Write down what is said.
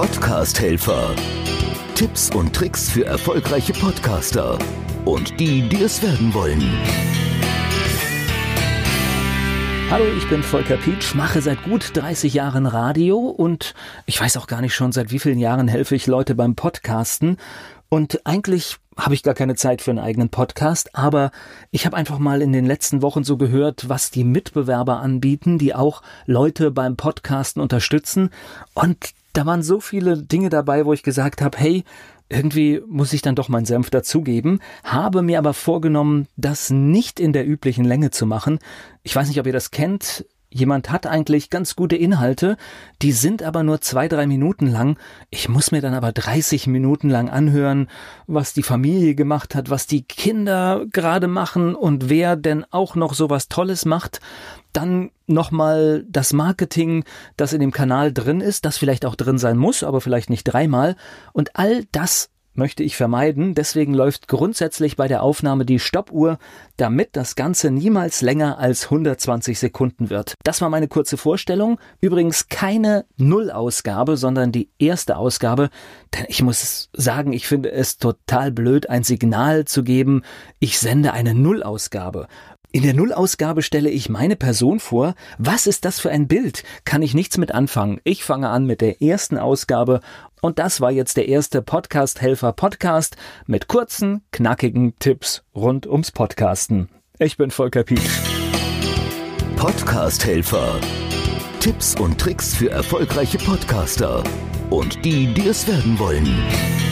Podcast-Helfer. Tipps und Tricks für erfolgreiche Podcaster und die, die es werden wollen. Hallo, ich bin Volker Pietsch, mache seit gut 30 Jahren Radio und ich weiß auch gar nicht schon, seit wie vielen Jahren helfe ich Leute beim Podcasten. Und eigentlich habe ich gar keine Zeit für einen eigenen Podcast, aber ich habe einfach mal in den letzten Wochen so gehört, was die Mitbewerber anbieten, die auch Leute beim Podcasten unterstützen. Und da waren so viele Dinge dabei, wo ich gesagt habe, hey, irgendwie muss ich dann doch meinen Senf dazugeben, habe mir aber vorgenommen, das nicht in der üblichen Länge zu machen. Ich weiß nicht, ob ihr das kennt jemand hat eigentlich ganz gute Inhalte, die sind aber nur zwei, drei Minuten lang. Ich muss mir dann aber 30 Minuten lang anhören, was die Familie gemacht hat, was die Kinder gerade machen und wer denn auch noch sowas Tolles macht. Dann nochmal das Marketing, das in dem Kanal drin ist, das vielleicht auch drin sein muss, aber vielleicht nicht dreimal. Und all das möchte ich vermeiden. Deswegen läuft grundsätzlich bei der Aufnahme die Stoppuhr, damit das Ganze niemals länger als 120 Sekunden wird. Das war meine kurze Vorstellung. Übrigens keine Nullausgabe, sondern die erste Ausgabe. Denn ich muss sagen, ich finde es total blöd, ein Signal zu geben, ich sende eine Nullausgabe. In der Nullausgabe stelle ich meine Person vor. Was ist das für ein Bild? Kann ich nichts mit anfangen. Ich fange an mit der ersten Ausgabe und das war jetzt der erste Podcast-Helfer Podcast mit kurzen, knackigen Tipps rund ums Podcasten. Ich bin Volker Pietsch. Podcast-Helfer. Tipps und Tricks für erfolgreiche Podcaster und die, die es werden wollen.